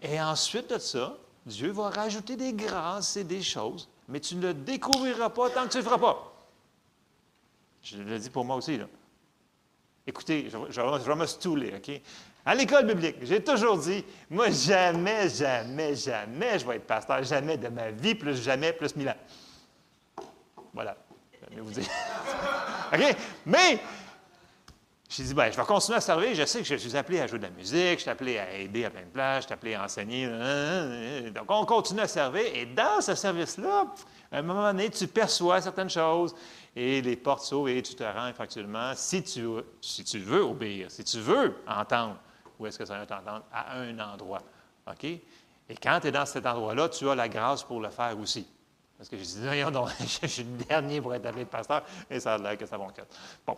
Et ensuite de ça, Dieu va rajouter des grâces et des choses mais tu ne le découvriras pas tant que tu ne le feras pas. Je le dis pour moi aussi. Écoutez, je, je, vais me stouler, OK? À l'école biblique, j'ai toujours dit, moi, jamais, jamais, jamais je vais être pasteur, jamais de ma vie, plus jamais, plus mille ans. Voilà. Je vous dire. OK? Mais, j'ai dit, ben, je vais continuer à servir. Je sais que je suis appelé à jouer de la musique, je suis appelé à aider à plein de places, je suis appelé à enseigner. Donc, on continue à servir. Et dans ce service-là, à un moment donné, tu perçois certaines choses et les portes s'ouvrent et tu te rends effectivement, si tu, si tu veux obéir, si tu veux entendre, où est-ce que ça va t'entendre? À un endroit. OK? Et quand tu es dans cet endroit-là, tu as la grâce pour le faire aussi. Parce que j'ai dit, non, non, je suis le dernier pour être appelé pasteur, et ça a l'air que ça fonctionne. Bon.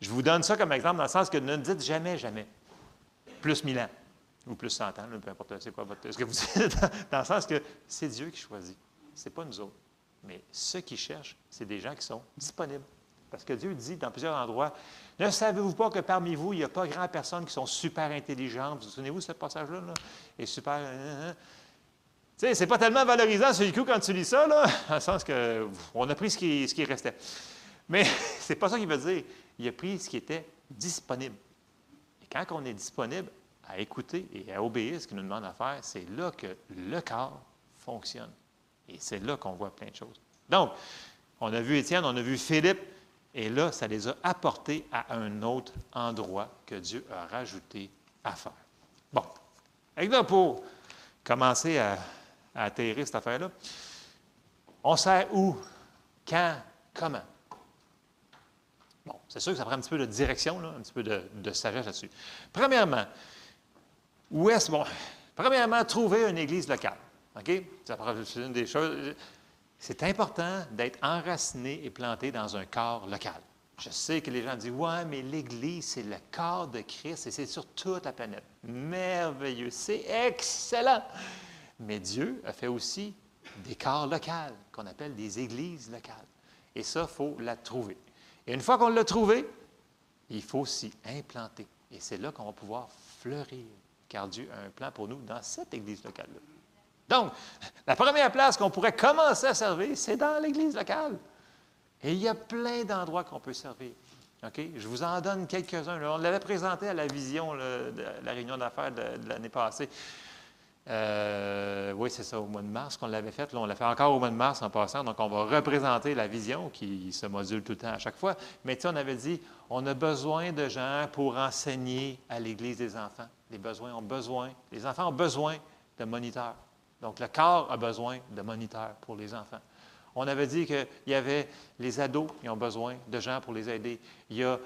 Je vous donne ça comme exemple dans le sens que ne dites jamais, jamais. Plus mille ans, ou plus cent ans, peu importe c'est quoi votre, ce que vous dites, dans le sens que c'est Dieu qui choisit. Ce n'est pas nous autres. Mais ceux qui cherchent, c'est des gens qui sont disponibles. Parce que Dieu dit dans plusieurs endroits, ne savez-vous pas que parmi vous, il n'y a pas grand personnes qui sont super intelligentes? Vous, vous souvenez-vous de ce passage-là? Et super. Hein, hein, hein? Tu sais, c'est pas tellement valorisant sur le coup quand tu lis ça, là, dans le sens qu'on a pris ce qui, ce restait. Mais c'est pas ça qu'il veut dire. Il a pris ce qui était disponible. Et quand on est disponible à écouter et à obéir ce qu'il nous demande à faire, c'est là que le corps fonctionne. Et c'est là qu'on voit plein de choses. Donc, on a vu Étienne, on a vu Philippe, et là, ça les a apportés à un autre endroit que Dieu a rajouté à faire. Bon. Et là, pour commencer à, atterrir cette affaire-là, on sait où, quand, comment. Bon, c'est sûr que ça prend un petit peu de direction, un petit peu de, de sagesse là-dessus. Premièrement, où est-ce. Bon, premièrement, trouver une église locale. OK? C'est une des choses. C'est important d'être enraciné et planté dans un corps local. Je sais que les gens disent Ouais, mais l'Église, c'est le corps de Christ et c'est sur toute la planète. Merveilleux, c'est excellent. Mais Dieu a fait aussi des corps locaux qu'on appelle des églises locales. Et ça, il faut la trouver. Et une fois qu'on l'a trouvé, il faut s'y implanter. Et c'est là qu'on va pouvoir fleurir, car Dieu a un plan pour nous dans cette église locale-là. Donc, la première place qu'on pourrait commencer à servir, c'est dans l'église locale. Et il y a plein d'endroits qu'on peut servir. OK? Je vous en donne quelques-uns. On l'avait présenté à la vision de la réunion d'affaires de, l'année passée. Euh, oui, c'est ça, au mois de mars qu'on l'avait fait. On l'a fait encore au mois de mars en passant. Donc, on va représenter la vision qui se module tout le temps à chaque fois. Mais tu sais, on avait dit, on a besoin de gens pour enseigner à l'Église des enfants. Les besoins ont besoin, les enfants ont besoin de moniteurs. Donc, le corps a besoin de moniteurs pour les enfants. On avait dit qu'il y avait les ados qui ont besoin de gens pour les aider. Il y a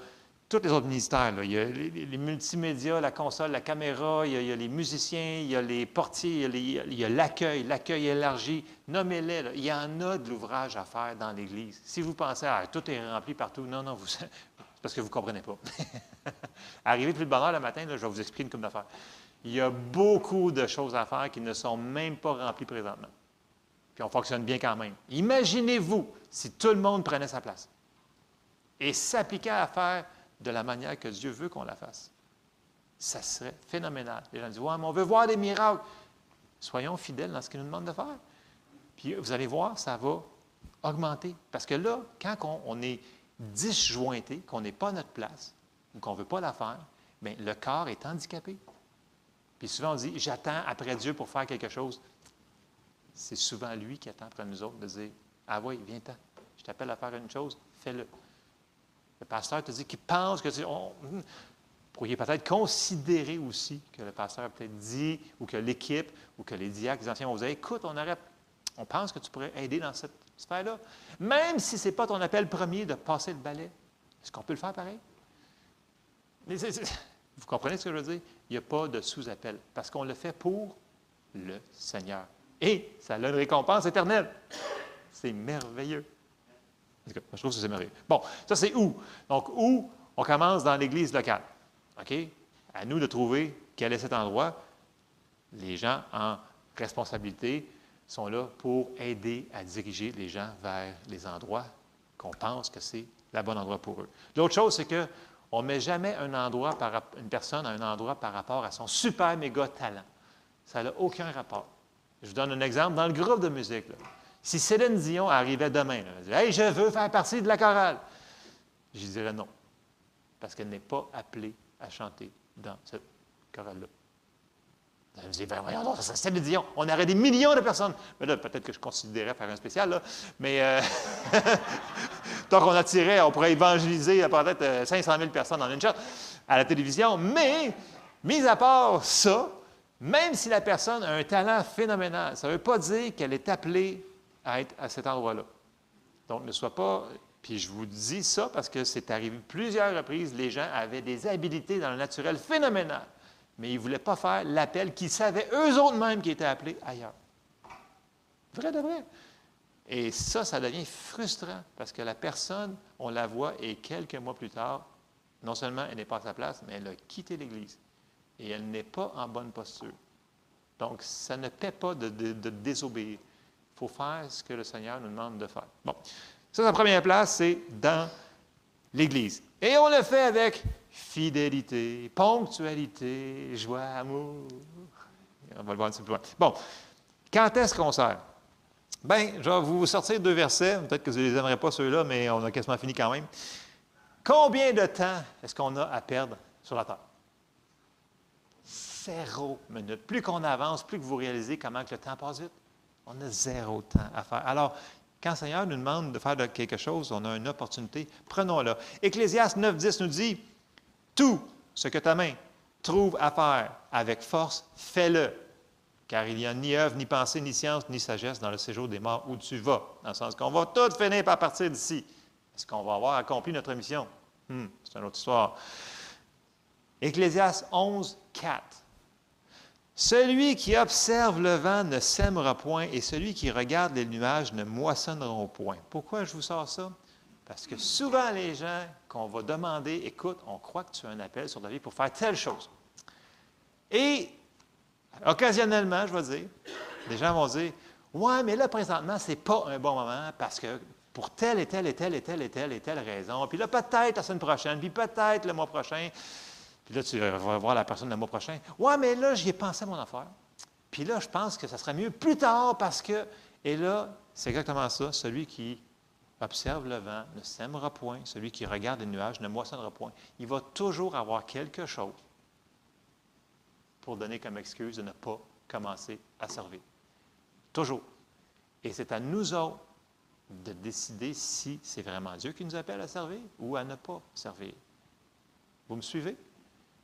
tous les autres ministères. Il y a les, multimédias, la console, la caméra, il y, a, les musiciens, il y a les portiers, il y a l'accueil, l'accueil élargi. Nommez-les. Il y en a de l'ouvrage à faire dans l'Église. Si vous pensez, ah, tout est rempli partout, non, non, c'est parce que vous ne comprenez pas. Arrivez plus de bonne heure le matin, je vais vous expliquer une couple d'affaires. Il y a beaucoup de choses à faire qui ne sont même pas remplies présentement. Puis on fonctionne bien quand même. Imaginez-vous si tout le monde prenait sa place et s'appliquait à faire de la manière que Dieu veut qu'on la fasse. Ça serait phénoménal. Les gens disent Ouais, mais on veut voir des miracles. Soyons fidèles dans ce qu'il nous demande de faire. Puis vous allez voir, ça va augmenter. Parce que là, quand on, est disjointé, qu'on n'est pas à notre place, ou qu'on ne veut pas la faire, bien, le corps est handicapé. Puis souvent, on dit J'attends après Dieu pour faire quelque chose. C'est souvent lui qui attend après nous autres de dire Ah oui, viens-t'en. Je t'appelle à faire une chose, fais-le. Le pasteur te dit qu'il pense que tu. On, hmm, pourriez peut-être considérer aussi que le pasteur a peut-être dit, ou que l'équipe, ou que les diacres, les anciens vont vous dire Écoute, on, aurait, on pense que tu pourrais aider dans cette sphère-là. Même si ce n'est pas ton appel premier de passer le balai, est-ce qu'on peut le faire pareil? Mais vous comprenez ce que je veux dire? Il n'y a pas de sous-appel, parce qu'on le fait pour le Seigneur. Et ça a une récompense éternelle. C'est merveilleux. Je trouve que c'est merveilleux. Bon, ça c'est où? Donc, où on commence dans l'Église locale. OK? À nous de trouver quel est cet endroit. Les gens en responsabilité sont là pour aider à diriger les gens vers les endroits qu'on pense que c'est le bon endroit pour eux. L'autre chose, c'est que on ne met jamais une personne à un endroit par rapport à son super méga talent. Ça n'a aucun rapport. Je vous donne un exemple. Dans le groupe de musique, Si Céline Dion arrivait demain, elle disait Hey, je veux faire partie de la chorale, je dirais non. Parce qu'elle n'est pas appelée à chanter dans cette chorale-là. Elle me dit, ben voyons donc, c'est Céline. On aurait des millions de personnes. Mais là, peut-être que je considérais faire un spécial, là. Mais euh, tant qu'on attirait, on pourrait évangéliser peut-être 500 euh, 000 personnes dans une chat à la télévision. Mais, mis à part ça, même si la personne a un talent phénoménal, ça ne veut pas dire qu'elle est appelée à être à cet endroit-là. Donc, ne sois pas. Puis je vous dis ça parce que c'est arrivé plusieurs reprises, les gens avaient des habilités dans le naturel phénoménales, mais ils ne voulaient pas faire l'appel qu'ils savaient eux autres mêmes qui étaient appelés ailleurs. Vrai de vrai. Et ça, ça devient frustrant parce que la personne, on la voit et quelques mois plus tard, non seulement elle n'est pas à sa place, mais elle a quitté l'Église et elle n'est pas en bonne posture. Donc, ça ne paie pas de, désobéir. Il faut faire ce que le Seigneur nous demande de faire. Bon, ça, la première place, c'est dans l'Église. Et on le fait avec fidélité, ponctualité, joie, amour. On va le voir un petit peu plus loin. Bon, quand est-ce qu'on sert? Bien, je vais vous sortir deux versets. Peut-être que vous ne les aimerez pas, ceux-là, mais on a quasiment fini quand même. Combien de temps est-ce qu'on a à perdre sur la terre? Zéro minute. Plus qu'on avance, plus que vous réalisez comment que le temps passe vite. On a zéro temps à faire. Alors, quand le Seigneur nous demande de faire quelque chose, on a une opportunité, prenons-la. Ecclésiaste 9.10 nous dit, tout ce que ta main trouve à faire avec force, fais-le. Car il n'y a ni œuvre, ni pensée, ni science, ni sagesse dans le séjour des morts où tu vas. Dans le sens qu'on va tout finir par partir d'ici. Est-ce qu'on va avoir accompli notre mission? Hmm, c'est une autre histoire. Ecclésiaste 11, 4. Celui qui observe le vent ne sèmera point, et celui qui regarde les nuages ne moissonnera point. Pourquoi je vous sors ça? Parce que souvent, les gens qu'on va demander, écoute, on croit que tu as un appel sur ta vie pour faire telle chose. Et occasionnellement, je vais dire, des gens vont dire, ouais, mais là, présentement, ce n'est pas un bon moment parce que pour telle et telle et telle et telle et telle et telle raison. Puis là, peut-être la semaine prochaine, puis peut-être le mois prochain. Là, tu vas voir la personne le mois prochain. Ouais, mais là, j'y ai pensé à mon affaire. Puis là, je pense que ça serait mieux plus tard parce que. Et là, c'est exactement ça. Celui qui observe le vent ne sèmera point. Celui qui regarde les nuages ne moissonnera point. Il va toujours avoir quelque chose pour donner comme excuse de ne pas commencer à servir. Toujours. Et c'est à nous autres de décider si c'est vraiment Dieu qui nous appelle à servir ou à ne pas servir. Vous me suivez?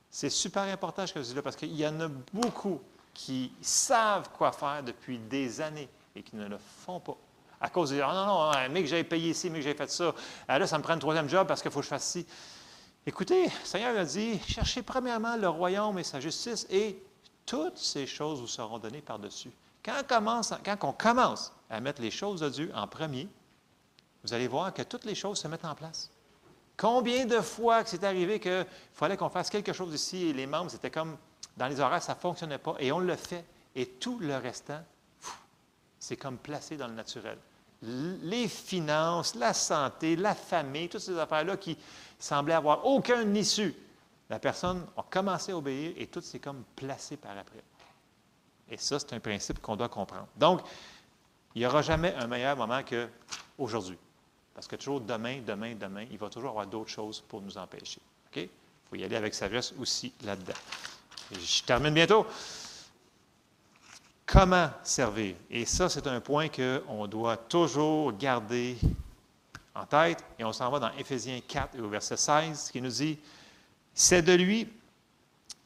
C'est super important ce que je dis là parce qu'il y en a beaucoup qui savent quoi faire depuis des années et qui ne le font pas. À cause de, oh non, non, mais que j'ai payé ici, mais que j'ai fait ça. Ah, là, ça me prend un troisième job parce qu'il faut que je fasse ci. Écoutez, le Seigneur a dit, cherchez premièrement le royaume et sa justice et toutes ces choses vous seront données par-dessus. Quand, quand on commence à mettre les choses de Dieu en premier, vous allez voir que toutes les choses se mettent en place. Combien de fois que c'est arrivé qu'il fallait qu'on fasse quelque chose ici et les membres, c'était comme dans les horaires, ça ne fonctionnait pas et on le fait. Et tout le restant, c'est comme placé dans le naturel. Les finances, la santé, la famille, toutes ces affaires-là qui semblaient avoir aucun issue. La personne a commencé à obéir et tout s'est comme placé par après. Et ça, c'est un principe qu'on doit comprendre. Donc, il n'y aura jamais un meilleur moment qu'aujourd'hui. Parce que toujours demain, demain, demain, il va toujours avoir d'autres choses pour nous empêcher. OK? Il faut y aller avec sagesse aussi là-dedans. Je termine bientôt. Comment servir? Et ça, c'est un point qu'on doit toujours garder en tête. Et on s'en va dans Éphésiens 4 et au verset 16 qui nous dit, C'est de lui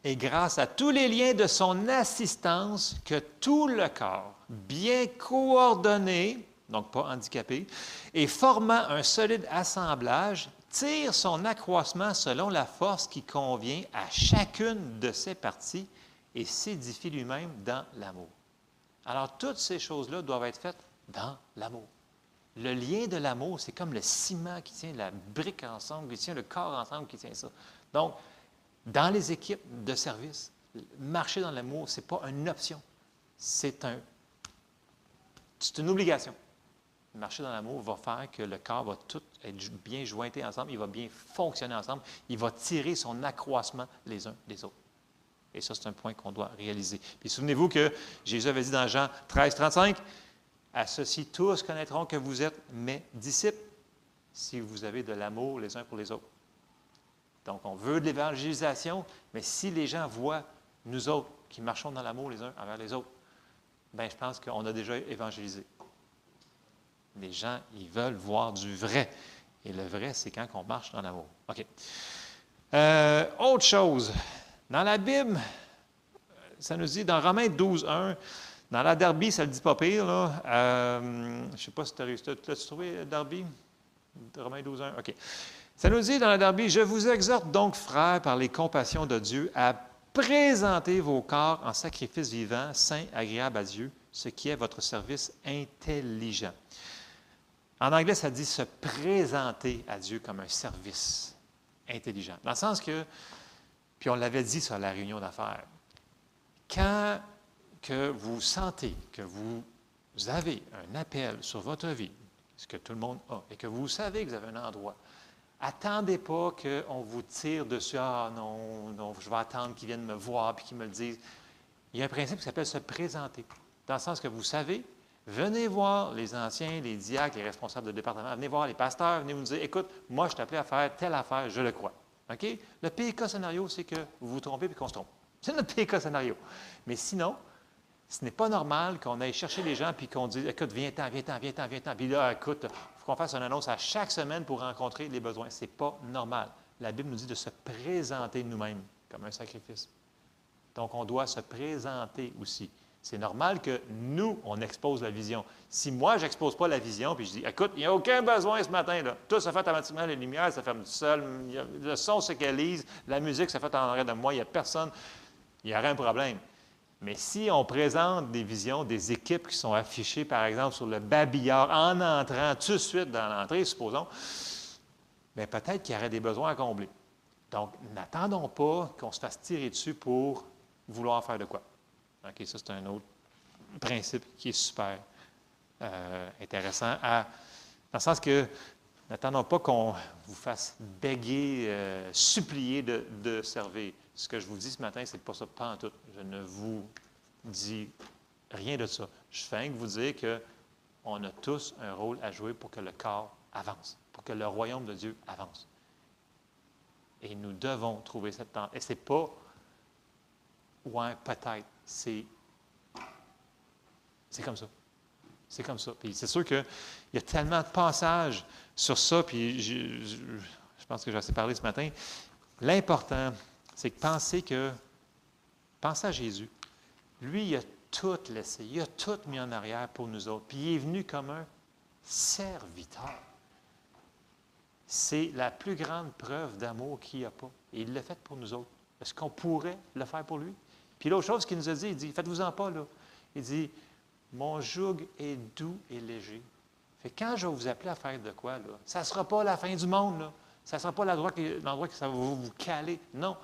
et grâce à tous les liens de son assistance que tout le corps, bien coordonné, donc pas handicapé, et formant un solide assemblage, tire son accroissement selon la force qui convient à chacune de ses parties et s'édifie lui-même dans l'amour. Alors, toutes ces choses-là doivent être faites dans l'amour. Le lien de l'amour, c'est comme le ciment qui tient la brique ensemble, qui tient le corps ensemble, qui tient ça. Donc, dans les équipes de service, marcher dans l'amour, ce n'est pas une option, c'est un, une obligation. Marcher dans l'amour va faire que le corps va tout être bien jointé ensemble, il va bien fonctionner ensemble, il va tirer son accroissement les uns des autres. Et ça, c'est un point qu'on doit réaliser. Puis souvenez-vous que Jésus avait dit dans Jean 13, 35, À ceci, tous connaîtront que vous êtes mes disciples si vous avez de l'amour les uns pour les autres. Donc, on veut de l'évangélisation, mais si les gens voient nous autres qui marchons dans l'amour les uns envers les autres, bien, je pense qu'on a déjà évangélisé. Les gens, ils veulent voir du vrai. Et le vrai, c'est quand on marche dans l'amour. OK. Euh, autre chose. Dans la Bible, ça nous dit dans Romains 12, 1, dans la Derby, ça ne le dit pas pire. Là. Euh, je ne sais pas si tu as réussi. L'as-tu trouvé, Derby? Romains 12, 1. OK. Ça nous dit dans la Derby Je vous exhorte donc, frères, par les compassions de Dieu, à présenter vos corps en sacrifice vivant, saint, agréable à Dieu, ce qui est votre service intelligent. En anglais, ça dit se présenter à Dieu comme un service intelligent. Dans le sens que, puis on l'avait dit sur la réunion d'affaires, quand que vous sentez que vous avez un appel sur votre vie, ce que tout le monde a, et que vous savez que vous avez un endroit, attendez pas qu'on vous tire dessus. Ah non, non, je vais attendre qu'ils viennent me voir puis qu'ils me le disent. Il y a un principe qui s'appelle se présenter. Dans le sens que vous savez, venez voir les anciens, les diacres, les responsables de département, venez voir les pasteurs, venez vous dire écoute, moi, je t'appelais à faire telle affaire, je le crois. OK? Le pire cas scénario, c'est que vous vous trompez puis qu'on se trompe. C'est notre pire cas scénario. Mais sinon, ce n'est pas normal qu'on aille chercher les gens puis qu'on dise Écoute, viens-t'en, viens-t'en, viens-t'en, viens-t'en. Puis là, écoute, il faut qu'on fasse une annonce à chaque semaine pour rencontrer les besoins. Ce n'est pas normal. La Bible nous dit de se présenter nous-mêmes comme un sacrifice. Donc, on doit se présenter aussi. C'est normal que nous, on expose la vision. Si moi, je n'expose pas la vision, puis je dis, écoute, il n'y a aucun besoin ce matin, là. Tout se fait automatiquement, les lumières, ça ferme tout seul, le son s'égalise, la musique, ça fait en arrêt de moi, il n'y a personne, il y aurait un problème. Mais si on présente des visions, des équipes qui sont affichées, par exemple, sur le babillard en entrant tout de suite dans l'entrée, supposons, bien peut-être qu'il y aurait des besoins à combler. Donc, n'attendons pas qu'on se fasse tirer dessus pour vouloir faire de quoi. OK, ça, c'est un autre principe qui est super euh, intéressant, à, dans le sens que n'attendons pas qu'on vous fasse béguer, euh, supplier de, servir. Ce que je vous dis ce matin, c'est pas ça, pas en tout. Je ne vous dis rien de ça. Je fais que vous dire qu'on a tous un rôle à jouer pour que le corps avance, pour que le royaume de Dieu avance. Et nous devons trouver cette temps. Et ce n'est pas, ouais, peut-être, c'est, comme ça. C'est comme ça. Puis c'est sûr qu'il y a tellement de passages sur ça, puis je, je pense que j'ai assez parlé ce matin. L'important, c'est que pensez que, pensez à Jésus. Lui, il a tout laissé, il a tout mis en arrière pour nous autres, puis il est venu comme un serviteur. C'est la plus grande preuve d'amour qu'il n'y a pas. Et il l'a fait pour nous autres. Est-ce qu'on pourrait le faire pour lui? Puis l'autre chose qu'il nous a dit, il dit, faites-vous-en pas, là. Il dit, mon joug est doux et léger. Fait quand je vais vous appeler à faire de quoi, là, ça ne sera pas la fin du monde, là. Ça ne sera pas l'endroit que ça va vous caler. Non,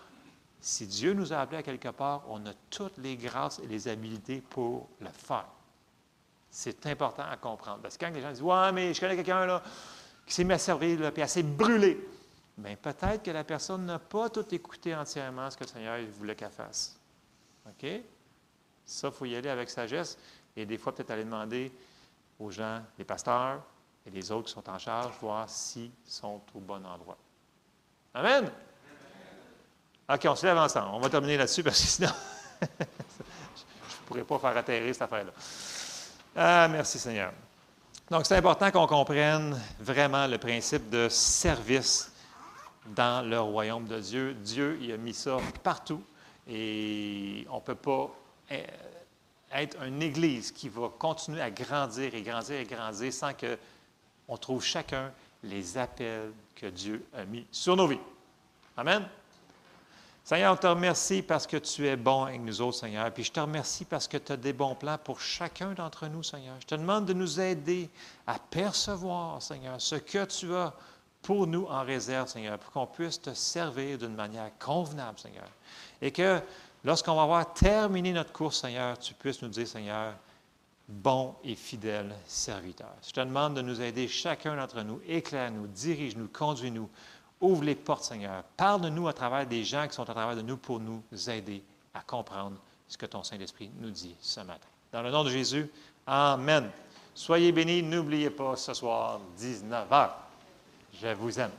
si Dieu nous a appelés à quelque part, on a toutes les grâces et les habiletés pour le faire. C'est important à comprendre. Parce que quand les gens disent Ouais, mais je connais quelqu'un là, qui s'est mis à là, puis elle s'est brûlée. Bien, peut-être que la personne n'a pas tout écouté entièrement ce que le Seigneur voulait qu'elle fasse. OK? Ça, il faut y aller avec sagesse. Et des fois, peut-être aller demander aux gens, les pasteurs et les autres qui sont en charge, voir s'ils sont au bon endroit. Amen? OK, on se lève ensemble. On va terminer là-dessus parce que sinon, je ne pourrais pas faire atterrir cette affaire-là. Ah, merci Seigneur. Donc, c'est important qu'on comprenne vraiment le principe de service dans le royaume de Dieu. Dieu, il a mis ça partout et on ne peut pas eh, être une Église qui va continuer à grandir et grandir et grandir sans qu'on trouve chacun les appels que Dieu a mis sur nos vies. Amen. Seigneur, on te remercie parce que tu es bon avec nous autres, Seigneur. Puis je te remercie parce que tu as des bons plans pour chacun d'entre nous, Seigneur. Je te demande de nous aider à percevoir, Seigneur, ce que tu as pour nous en réserve, Seigneur, pour qu'on puisse te servir d'une manière convenable, Seigneur. Et que lorsqu'on va avoir terminé notre course, Seigneur, tu puisses nous dire, Seigneur, bon et fidèle serviteur. Je te demande de nous aider chacun d'entre nous, éclaire-nous, dirige-nous, conduis-nous Ouvre les portes, Seigneur. Parle-nous à travers des gens qui sont à travers de nous pour nous aider à comprendre ce que ton Saint-Esprit nous dit ce matin. Dans le nom de Jésus, Amen. Soyez bénis. N'oubliez pas ce soir, 19h. Je vous aime.